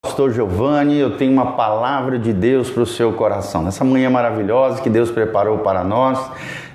Pastor Giovanni, eu tenho uma palavra de Deus para o seu coração. Nessa manhã maravilhosa que Deus preparou para nós,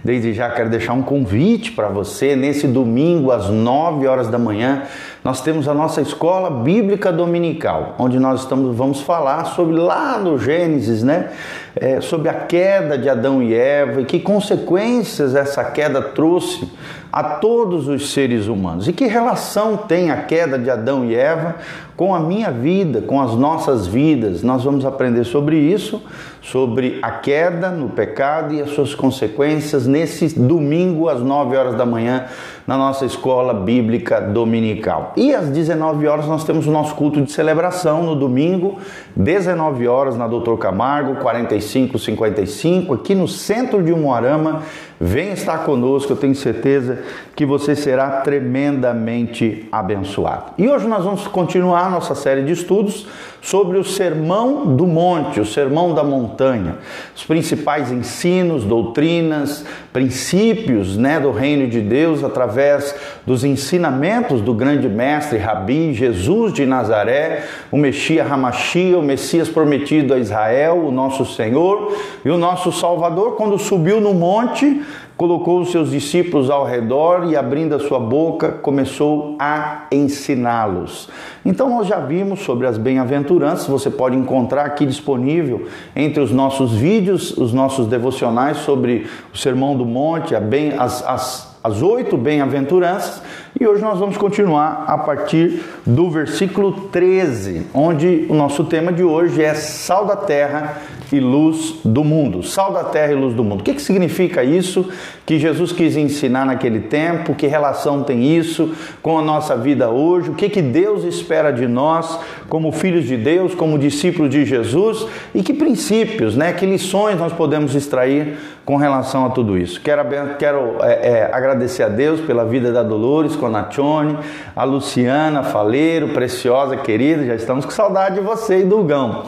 desde já quero deixar um convite para você. Nesse domingo, às 9 horas da manhã, nós temos a nossa escola bíblica dominical, onde nós estamos, vamos falar sobre lá no Gênesis, né? É, sobre a queda de Adão e Eva e que consequências essa queda trouxe a todos os seres humanos. E que relação tem a queda de Adão e Eva com a minha vida, com as nossas vidas? Nós vamos aprender sobre isso, sobre a queda no pecado e as suas consequências nesse domingo às 9 horas da manhã na nossa escola bíblica dominical. E às 19 horas nós temos o nosso culto de celebração no domingo, 19 horas na Doutor Camargo, 4555, aqui no centro de Umuarama. Vem estar conosco, eu tenho certeza que você será tremendamente abençoado. E hoje nós vamos continuar nossa série de estudos sobre o Sermão do Monte, o Sermão da Montanha, os principais ensinos, doutrinas, princípios né, do reino de Deus através dos ensinamentos do grande mestre Rabi Jesus de Nazaré, o Messias Hamashia, o Messias prometido a Israel, o nosso Senhor e o nosso Salvador, quando subiu no monte colocou os seus discípulos ao redor e, abrindo a sua boca, começou a ensiná-los. Então, nós já vimos sobre as bem-aventuranças, você pode encontrar aqui disponível entre os nossos vídeos, os nossos devocionais sobre o Sermão do Monte, bem, as, as, as oito bem-aventuranças. E hoje nós vamos continuar a partir do versículo 13, onde o nosso tema de hoje é sal da terra e luz do mundo. Sal da terra e luz do mundo. O que, que significa isso que Jesus quis ensinar naquele tempo? Que relação tem isso com a nossa vida hoje? O que, que Deus espera de nós como filhos de Deus, como discípulos de Jesus? E que princípios, né? que lições nós podemos extrair com relação a tudo isso? Quero, quero é, é, agradecer a Deus pela vida da Dolores, Natione, a Luciana Faleiro, preciosa, querida, já estamos com saudade de você e do Gão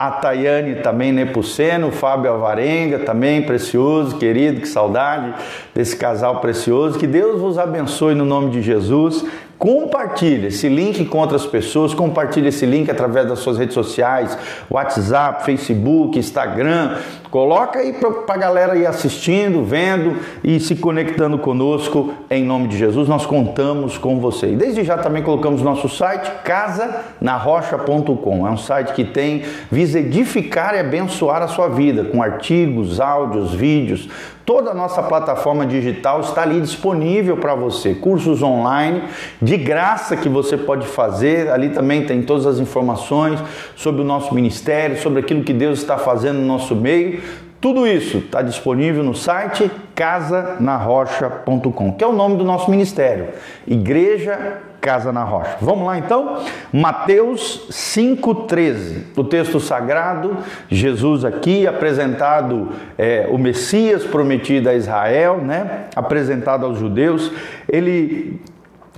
a Tayane também Nepuceno, o Fábio Alvarenga também, precioso, querido, que saudade desse casal precioso. Que Deus vos abençoe no nome de Jesus. Compartilhe esse link com outras pessoas, compartilhe esse link através das suas redes sociais, WhatsApp, Facebook, Instagram. Coloca aí para a galera ir assistindo, vendo e se conectando conosco em nome de Jesus. Nós contamos com você. E desde já também colocamos nosso site casanarrocha.com. É um site que tem visa edificar e abençoar a sua vida com artigos, áudios, vídeos, Toda a nossa plataforma digital está ali disponível para você. Cursos online de graça que você pode fazer. Ali também tem todas as informações sobre o nosso ministério, sobre aquilo que Deus está fazendo no nosso meio. Tudo isso está disponível no site casanarrocha.com, que é o nome do nosso ministério. Igreja Casa na Rocha. Vamos lá então? Mateus 5,13. O texto sagrado, Jesus aqui apresentado, é, o Messias prometido a Israel, né? apresentado aos judeus, ele,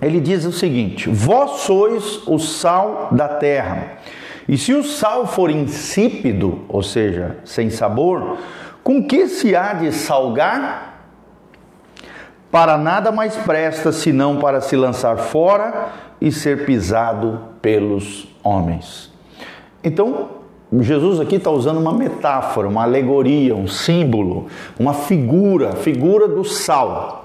ele diz o seguinte: Vós sois o sal da terra. E se o sal for insípido, ou seja, sem sabor, com que se há de salgar? Para nada mais presta senão para se lançar fora e ser pisado pelos homens. Então, Jesus aqui está usando uma metáfora, uma alegoria, um símbolo, uma figura, figura do sal.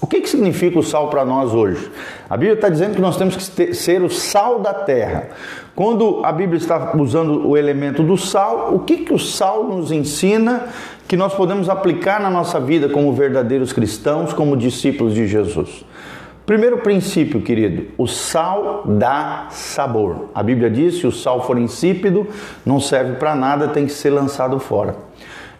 O que, que significa o sal para nós hoje? A Bíblia está dizendo que nós temos que ser o sal da terra. Quando a Bíblia está usando o elemento do sal, o que, que o sal nos ensina que nós podemos aplicar na nossa vida como verdadeiros cristãos, como discípulos de Jesus? Primeiro princípio, querido, o sal dá sabor. A Bíblia diz: se o sal for insípido, não serve para nada, tem que ser lançado fora.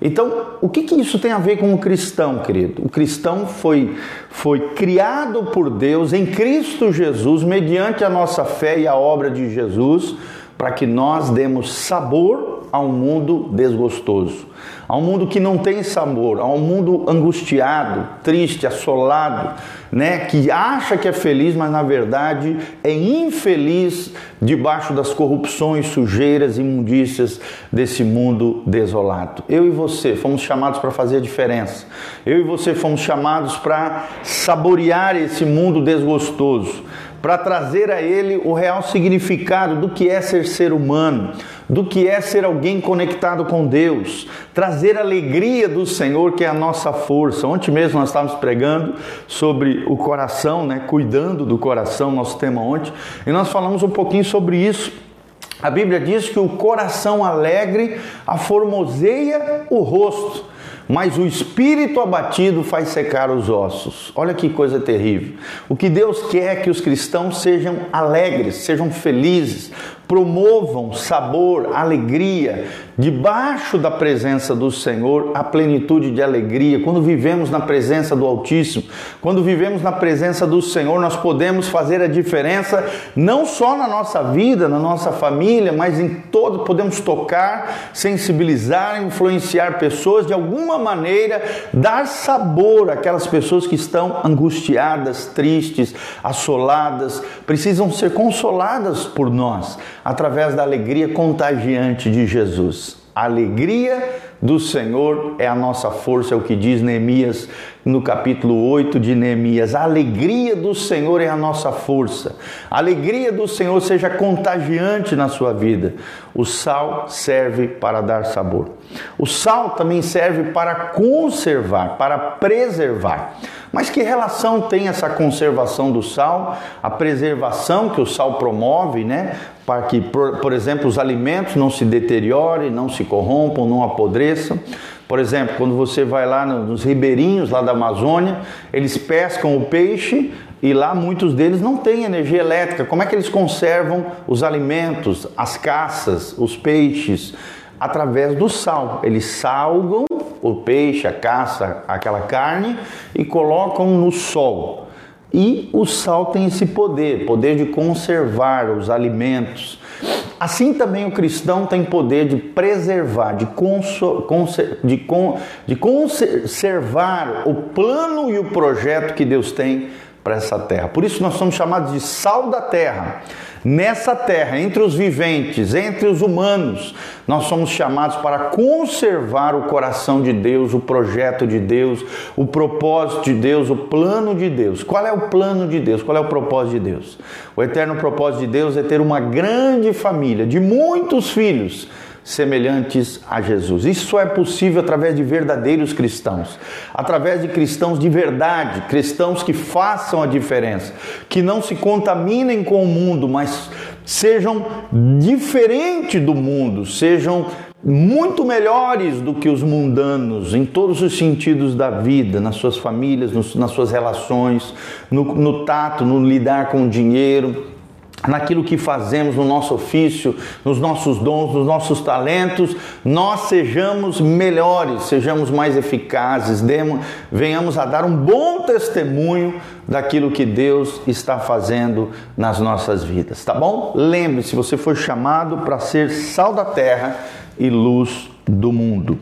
Então, o que, que isso tem a ver com o cristão, querido? O cristão foi, foi criado por Deus em Cristo Jesus, mediante a nossa fé e a obra de Jesus, para que nós demos sabor a um mundo desgostoso, a um mundo que não tem sabor, a um mundo angustiado, triste, assolado, né, que acha que é feliz, mas na verdade é infeliz debaixo das corrupções, sujeiras, imundícias desse mundo desolado. Eu e você fomos chamados para fazer a diferença. Eu e você fomos chamados para saborear esse mundo desgostoso para trazer a ele o real significado do que é ser ser humano, do que é ser alguém conectado com Deus, trazer a alegria do Senhor, que é a nossa força. Ontem mesmo nós estávamos pregando sobre o coração, né? cuidando do coração, nosso tema ontem, e nós falamos um pouquinho sobre isso. A Bíblia diz que o coração alegre aformoseia o rosto mas o espírito abatido faz secar os ossos. Olha que coisa terrível. O que Deus quer é que os cristãos sejam alegres, sejam felizes, promovam sabor, alegria, debaixo da presença do Senhor, a plenitude de alegria. Quando vivemos na presença do Altíssimo, quando vivemos na presença do Senhor, nós podemos fazer a diferença não só na nossa vida, na nossa família, mas em todo, podemos tocar, sensibilizar, influenciar pessoas de alguma maneira, dar sabor àquelas pessoas que estão angustiadas, tristes, assoladas, precisam ser consoladas por nós através da alegria contagiante de Jesus. A alegria do Senhor é a nossa força, é o que diz Neemias no capítulo 8 de Neemias. A alegria do Senhor é a nossa força. A alegria do Senhor seja contagiante na sua vida. O sal serve para dar sabor. O sal também serve para conservar, para preservar. Mas que relação tem essa conservação do sal, a preservação que o sal promove, né? Para que, por, por exemplo, os alimentos não se deteriorem, não se corrompam, não apodreçam. Por exemplo, quando você vai lá nos ribeirinhos lá da Amazônia, eles pescam o peixe e lá muitos deles não têm energia elétrica. Como é que eles conservam os alimentos, as caças, os peixes? Através do sal. Eles salgam o peixe, a caça, aquela carne e colocam no sol. E o sal tem esse poder, poder de conservar os alimentos. Assim também o cristão tem poder de preservar, de, de, de conservar o plano e o projeto que Deus tem para essa terra. Por isso nós somos chamados de sal da terra. Nessa terra, entre os viventes, entre os humanos, nós somos chamados para conservar o coração de Deus, o projeto de Deus, o propósito de Deus, o plano de Deus. Qual é o plano de Deus? Qual é o propósito de Deus? O eterno propósito de Deus é ter uma grande família de muitos filhos semelhantes a Jesus. Isso só é possível através de verdadeiros cristãos, através de cristãos de verdade, cristãos que façam a diferença, que não se contaminem com o mundo, mas sejam diferentes do mundo, sejam muito melhores do que os mundanos em todos os sentidos da vida, nas suas famílias, nas suas relações, no, no tato, no lidar com o dinheiro naquilo que fazemos no nosso ofício, nos nossos dons, nos nossos talentos, nós sejamos melhores, sejamos mais eficazes, demos, venhamos a dar um bom testemunho daquilo que Deus está fazendo nas nossas vidas, tá bom? Lembre-se, você foi chamado para ser sal da terra e luz do mundo.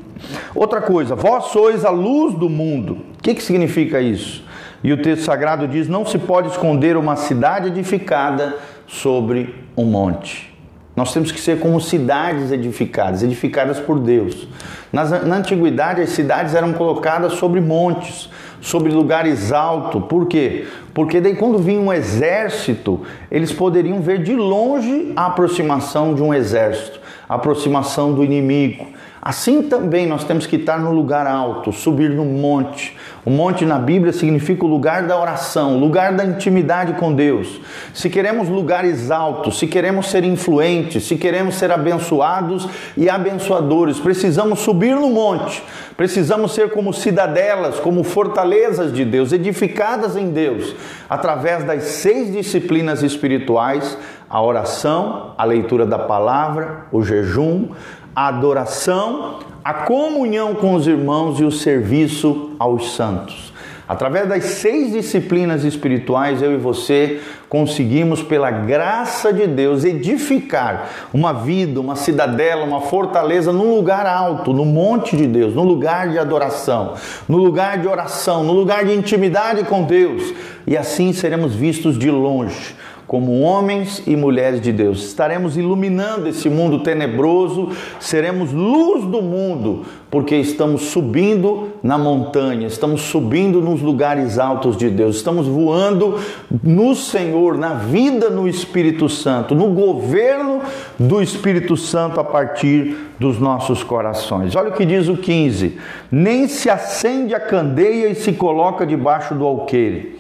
Outra coisa, vós sois a luz do mundo. O que, que significa isso? E o texto sagrado diz: não se pode esconder uma cidade edificada sobre um monte. Nós temos que ser como cidades edificadas, edificadas por Deus. Nas, na antiguidade, as cidades eram colocadas sobre montes, sobre lugares altos. Por quê? Porque daí, quando vinha um exército, eles poderiam ver de longe a aproximação de um exército, a aproximação do inimigo. Assim também nós temos que estar no lugar alto, subir no monte. O monte na Bíblia significa o lugar da oração, o lugar da intimidade com Deus. Se queremos lugares altos, se queremos ser influentes, se queremos ser abençoados e abençoadores, precisamos subir no monte. Precisamos ser como cidadelas, como fortalezas de Deus, edificadas em Deus, através das seis disciplinas espirituais: a oração, a leitura da palavra, o jejum, a adoração, a comunhão com os irmãos e o serviço aos santos. Através das seis disciplinas espirituais, eu e você conseguimos, pela graça de Deus, edificar uma vida, uma cidadela, uma fortaleza num lugar alto, no monte de Deus, no lugar de adoração, no lugar de oração, no lugar de intimidade com Deus. E assim seremos vistos de longe como homens e mulheres de Deus. Estaremos iluminando esse mundo tenebroso, seremos luz do mundo, porque estamos subindo na montanha, estamos subindo nos lugares altos de Deus, estamos voando no Senhor, na vida no Espírito Santo, no governo do Espírito Santo a partir dos nossos corações. Olha o que diz o 15: nem se acende a candeia e se coloca debaixo do alqueire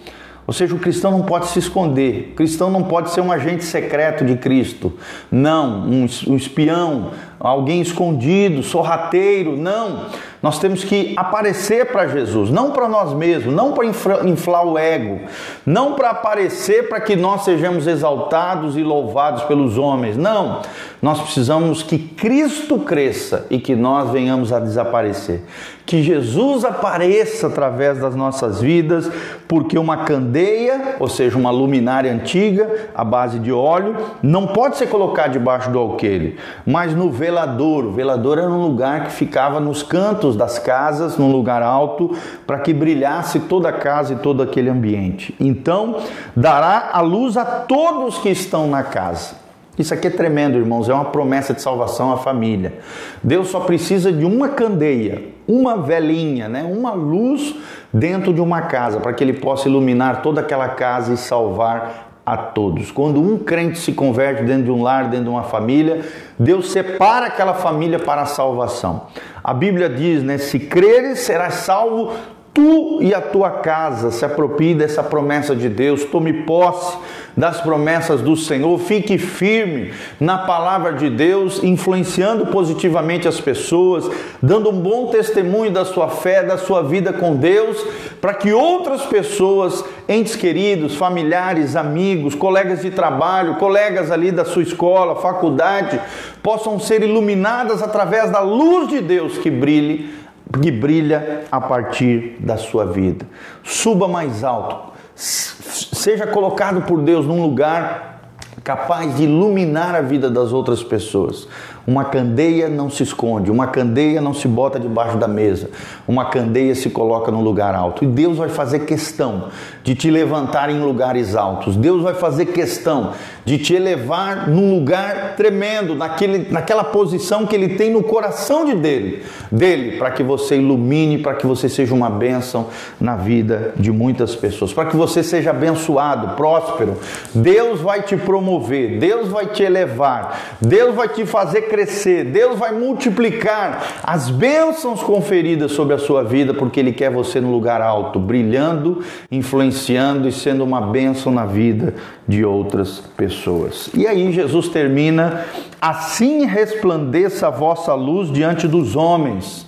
ou seja, o cristão não pode se esconder, o cristão não pode ser um agente secreto de Cristo, não, um, espião, alguém escondido, sorrateiro, não. Nós temos que aparecer para Jesus, não para nós mesmos, não para inflar o ego, não para aparecer para que nós sejamos exaltados e louvados pelos homens, não. Nós precisamos que Cristo cresça e que nós venhamos a desaparecer. Que Jesus apareça através das nossas vidas, porque uma candeia, ou seja, uma luminária antiga, à base de óleo, não pode ser colocada debaixo do alqueire, mas no velador. O velador era um lugar que ficava nos cantos das casas, num lugar alto, para que brilhasse toda a casa e todo aquele ambiente. Então, dará a luz a todos que estão na casa. Isso aqui é tremendo, irmãos, é uma promessa de salvação à família. Deus só precisa de uma candeia, uma velinha, né? uma luz dentro de uma casa, para que ele possa iluminar toda aquela casa e salvar a todos. Quando um crente se converte dentro de um lar, dentro de uma família, Deus separa aquela família para a salvação. A Bíblia diz, né, se creres, serás salvo tu e a tua casa. Se aproprie dessa promessa de Deus, tome posse das promessas do Senhor, fique firme na palavra de Deus, influenciando positivamente as pessoas, dando um bom testemunho da sua fé, da sua vida com Deus, para que outras pessoas, entes queridos, familiares, amigos, colegas de trabalho, colegas ali da sua escola, faculdade, possam ser iluminadas através da luz de Deus que brilhe, que brilha a partir da sua vida. Suba mais alto seja colocado por Deus num lugar capaz de iluminar a vida das outras pessoas. Uma candeia não se esconde, uma candeia não se bota debaixo da mesa, uma candeia se coloca no lugar alto. E Deus vai fazer questão de te levantar em lugares altos. Deus vai fazer questão de te elevar num lugar tremendo, naquele, naquela posição que Ele tem no coração de dele, dele, para que você ilumine, para que você seja uma bênção na vida de muitas pessoas, para que você seja abençoado, próspero. Deus vai te promover, Deus vai te elevar, Deus vai te fazer crescer, Deus vai multiplicar as bênçãos conferidas sobre a sua vida, porque Ele quer você no lugar alto, brilhando, influenciando e sendo uma bênção na vida de outras pessoas. E aí Jesus termina: assim resplandeça a vossa luz diante dos homens,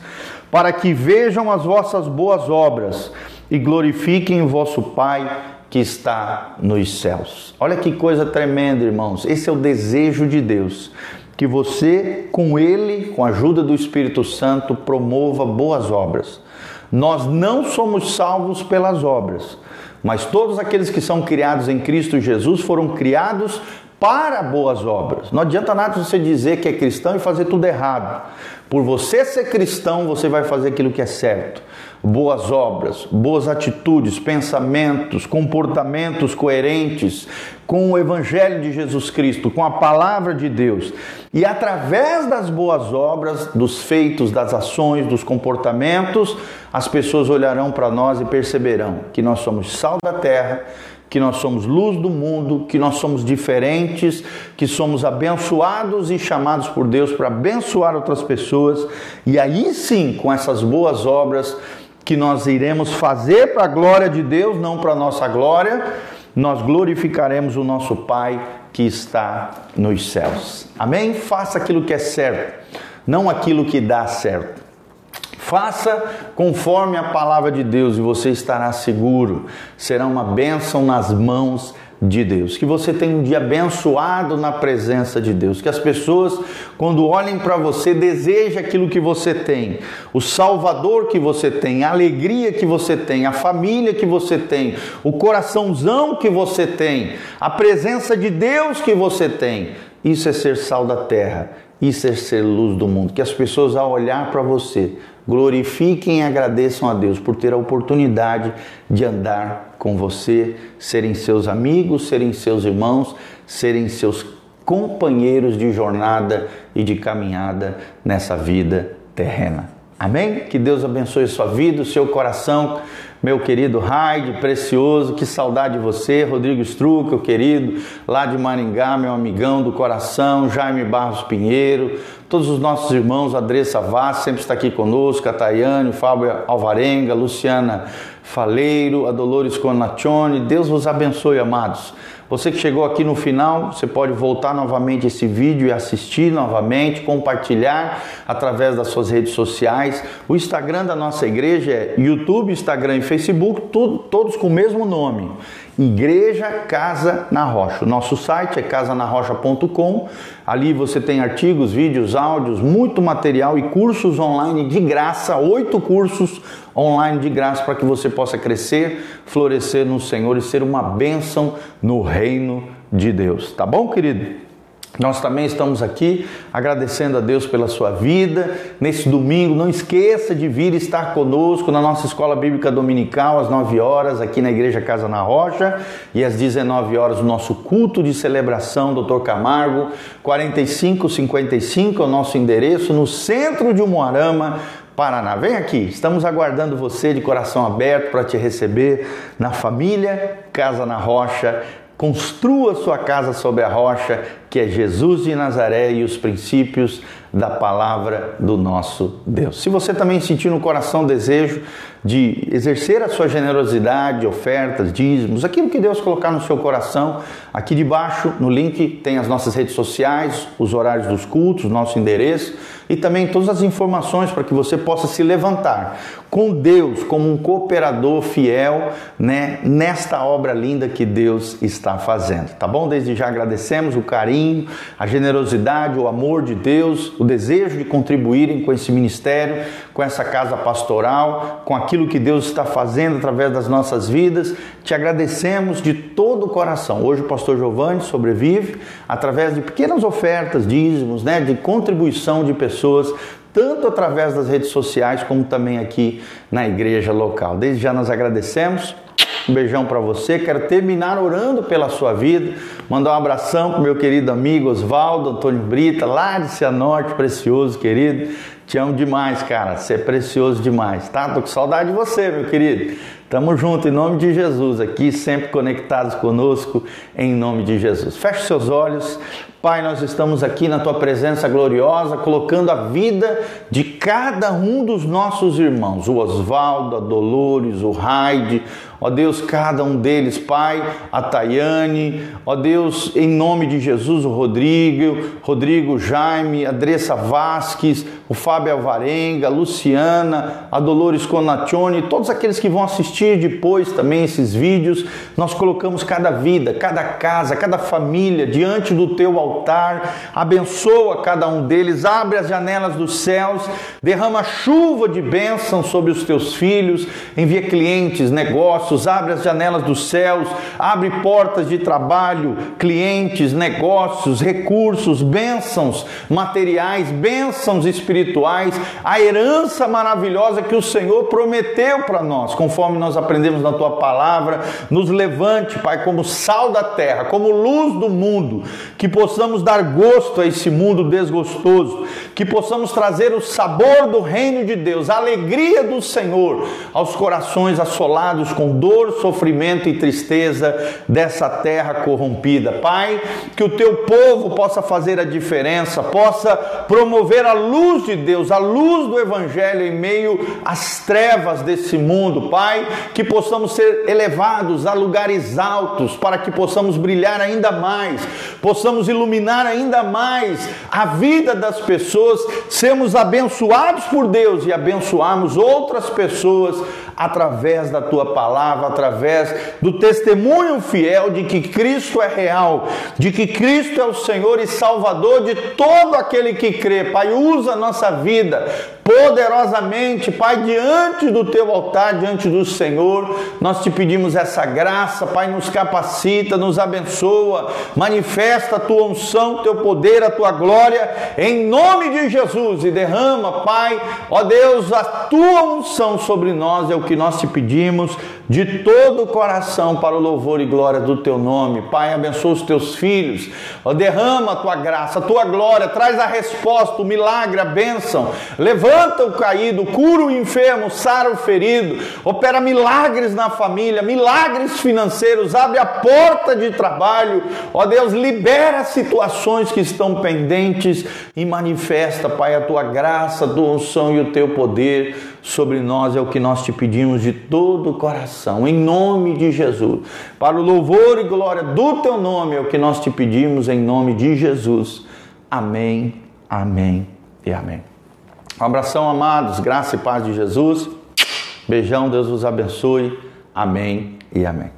para que vejam as vossas boas obras e glorifiquem o vosso Pai que está nos céus. Olha que coisa tremenda, irmãos. Esse é o desejo de Deus que você, com Ele, com a ajuda do Espírito Santo, promova boas obras. Nós não somos salvos pelas obras, mas todos aqueles que são criados em Cristo Jesus foram criados para boas obras. Não adianta nada você dizer que é cristão e fazer tudo errado. Por você ser cristão, você vai fazer aquilo que é certo boas obras, boas atitudes, pensamentos, comportamentos coerentes com o Evangelho de Jesus Cristo, com a palavra de Deus. E através das boas obras, dos feitos, das ações, dos comportamentos, as pessoas olharão para nós e perceberão que nós somos sal da terra que nós somos luz do mundo, que nós somos diferentes, que somos abençoados e chamados por Deus para abençoar outras pessoas. E aí sim, com essas boas obras, que nós iremos fazer para a glória de Deus, não para a nossa glória, nós glorificaremos o nosso Pai que está nos céus. Amém? Faça aquilo que é certo, não aquilo que dá certo. Faça conforme a palavra de Deus e você estará seguro. Será uma bênção nas mãos de de Deus, que você tenha um dia abençoado na presença de Deus, que as pessoas, quando olhem para você, desejem aquilo que você tem, o Salvador que você tem, a alegria que você tem, a família que você tem, o coraçãozão que você tem, a presença de Deus que você tem, Isso é ser sal da terra. Isso é ser luz do mundo. Que as pessoas, ao olhar para você, glorifiquem e agradeçam a Deus por ter a oportunidade de andar com você, serem seus amigos, serem seus irmãos, serem seus companheiros de jornada e de caminhada nessa vida terrena. Amém? Que Deus abençoe sua vida, o seu coração meu querido Raide, precioso, que saudade de você, Rodrigo Struca, o querido, lá de Maringá, meu amigão do coração, Jaime Barros Pinheiro, todos os nossos irmãos, Adressa Vaz, sempre está aqui conosco, a Tayane, Fábio Alvarenga, Luciana Faleiro, a Dolores Conaccione, Deus vos abençoe, amados. Você que chegou aqui no final, você pode voltar novamente esse vídeo e assistir novamente, compartilhar através das suas redes sociais. O Instagram da nossa igreja é YouTube, Instagram e Facebook, tudo, todos com o mesmo nome. Igreja Casa na Rocha. O nosso site é casanarrocha.com. Ali você tem artigos, vídeos, áudios, muito material e cursos online de graça, oito cursos online de graça para que você possa crescer, florescer no Senhor e ser uma bênção no reino de Deus. Tá bom, querido? Nós também estamos aqui agradecendo a Deus pela sua vida. Nesse domingo, não esqueça de vir estar conosco na nossa escola bíblica dominical às 9 horas, aqui na Igreja Casa na Rocha, e às 19 horas o nosso culto de celebração, Dr. Camargo, 4555 é o nosso endereço, no centro de Umuarama, Paraná. Vem aqui, estamos aguardando você de coração aberto para te receber na família Casa na Rocha Construa sua casa sobre a rocha, que é Jesus de Nazaré e os princípios da palavra do nosso Deus. Se você também sentir no coração o desejo de exercer a sua generosidade, ofertas, dízimos, aquilo que Deus colocar no seu coração, aqui debaixo no link tem as nossas redes sociais, os horários dos cultos, nosso endereço e também todas as informações para que você possa se levantar com Deus como um cooperador fiel, né, nesta obra linda que Deus está fazendo. Tá bom? Desde já agradecemos o carinho, a generosidade, o amor de Deus, o desejo de contribuírem com esse ministério, com essa casa pastoral, com aquilo que Deus está fazendo através das nossas vidas. Te agradecemos de todo o coração. Hoje o pastor Giovanni sobrevive através de pequenas ofertas, dízimos, né, de contribuição de pessoas tanto através das redes sociais como também aqui na igreja local. Desde já nós agradecemos. Um beijão para você. Quero terminar orando pela sua vida. Mandar um abração para meu querido amigo Oswaldo Antônio Brita, lá de Cianorte, precioso, querido. Te amo demais, cara. Você é precioso demais, tá? Tô com saudade de você, meu querido. Tamo junto em nome de Jesus, aqui sempre conectados conosco em nome de Jesus. Feche seus olhos. Pai, nós estamos aqui na tua presença gloriosa, colocando a vida de cada um dos nossos irmãos, o Oswaldo, a Dolores, o Raide, ó Deus, cada um deles, Pai, a Tayane, ó Deus, em nome de Jesus, o Rodrigo, Rodrigo Jaime, a Dressa Vasques, o Fábio Alvarenga, a Luciana, a Dolores Conaccione, todos aqueles que vão assistir depois também esses vídeos, nós colocamos cada vida, cada casa, cada família diante do teu altar, abençoa cada um deles, abre as janelas dos céus, derrama chuva de bênção sobre os teus filhos, envia clientes, negócios, abre as janelas dos céus, abre portas de trabalho, clientes, negócios, recursos, bênçãos materiais, bênçãos espirituais, a herança maravilhosa que o Senhor prometeu para nós, conforme nós aprendemos na tua palavra, nos levante, Pai, como sal da terra, como luz do mundo, que possamos possamos dar gosto a esse mundo desgostoso, que possamos trazer o sabor do reino de Deus, a alegria do Senhor aos corações assolados com dor, sofrimento e tristeza dessa terra corrompida. Pai, que o teu povo possa fazer a diferença, possa promover a luz de Deus, a luz do Evangelho em meio às trevas desse mundo. Pai, que possamos ser elevados a lugares altos para que possamos brilhar ainda mais, possamos iluminar iluminar ainda mais a vida das pessoas, sermos abençoados por Deus e abençoarmos outras pessoas através da tua palavra, através do testemunho fiel de que Cristo é real, de que Cristo é o Senhor e Salvador de todo aquele que crê. Pai, usa a nossa vida vida poderosamente, Pai, diante do teu altar, diante do Senhor. Nós te pedimos essa graça, Pai, nos capacita, nos abençoa, manifesta a tua unção, teu poder, a tua glória, em nome de Jesus, e derrama, Pai, ó Deus, a tua unção sobre nós, é o que nós te pedimos de todo o coração para o louvor e glória do teu nome. Pai, abençoa os teus filhos, derrama a tua graça, a tua glória, traz a resposta, o milagre, a bênção, levanta o caído, cura o enfermo, sara o ferido, opera milagres na família, milagres financeiros, abre a porta de trabalho, ó Deus, libera situações que estão pendentes e manifesta, Pai, a tua graça, a tua unção e o teu poder sobre nós, é o que nós te pedimos de todo o coração, em nome de Jesus. Para o louvor e glória do teu nome, é o que nós te pedimos, em nome de Jesus. Amém, amém e amém. Um abração, amados, graça e paz de Jesus. Beijão, Deus vos abençoe. Amém e amém.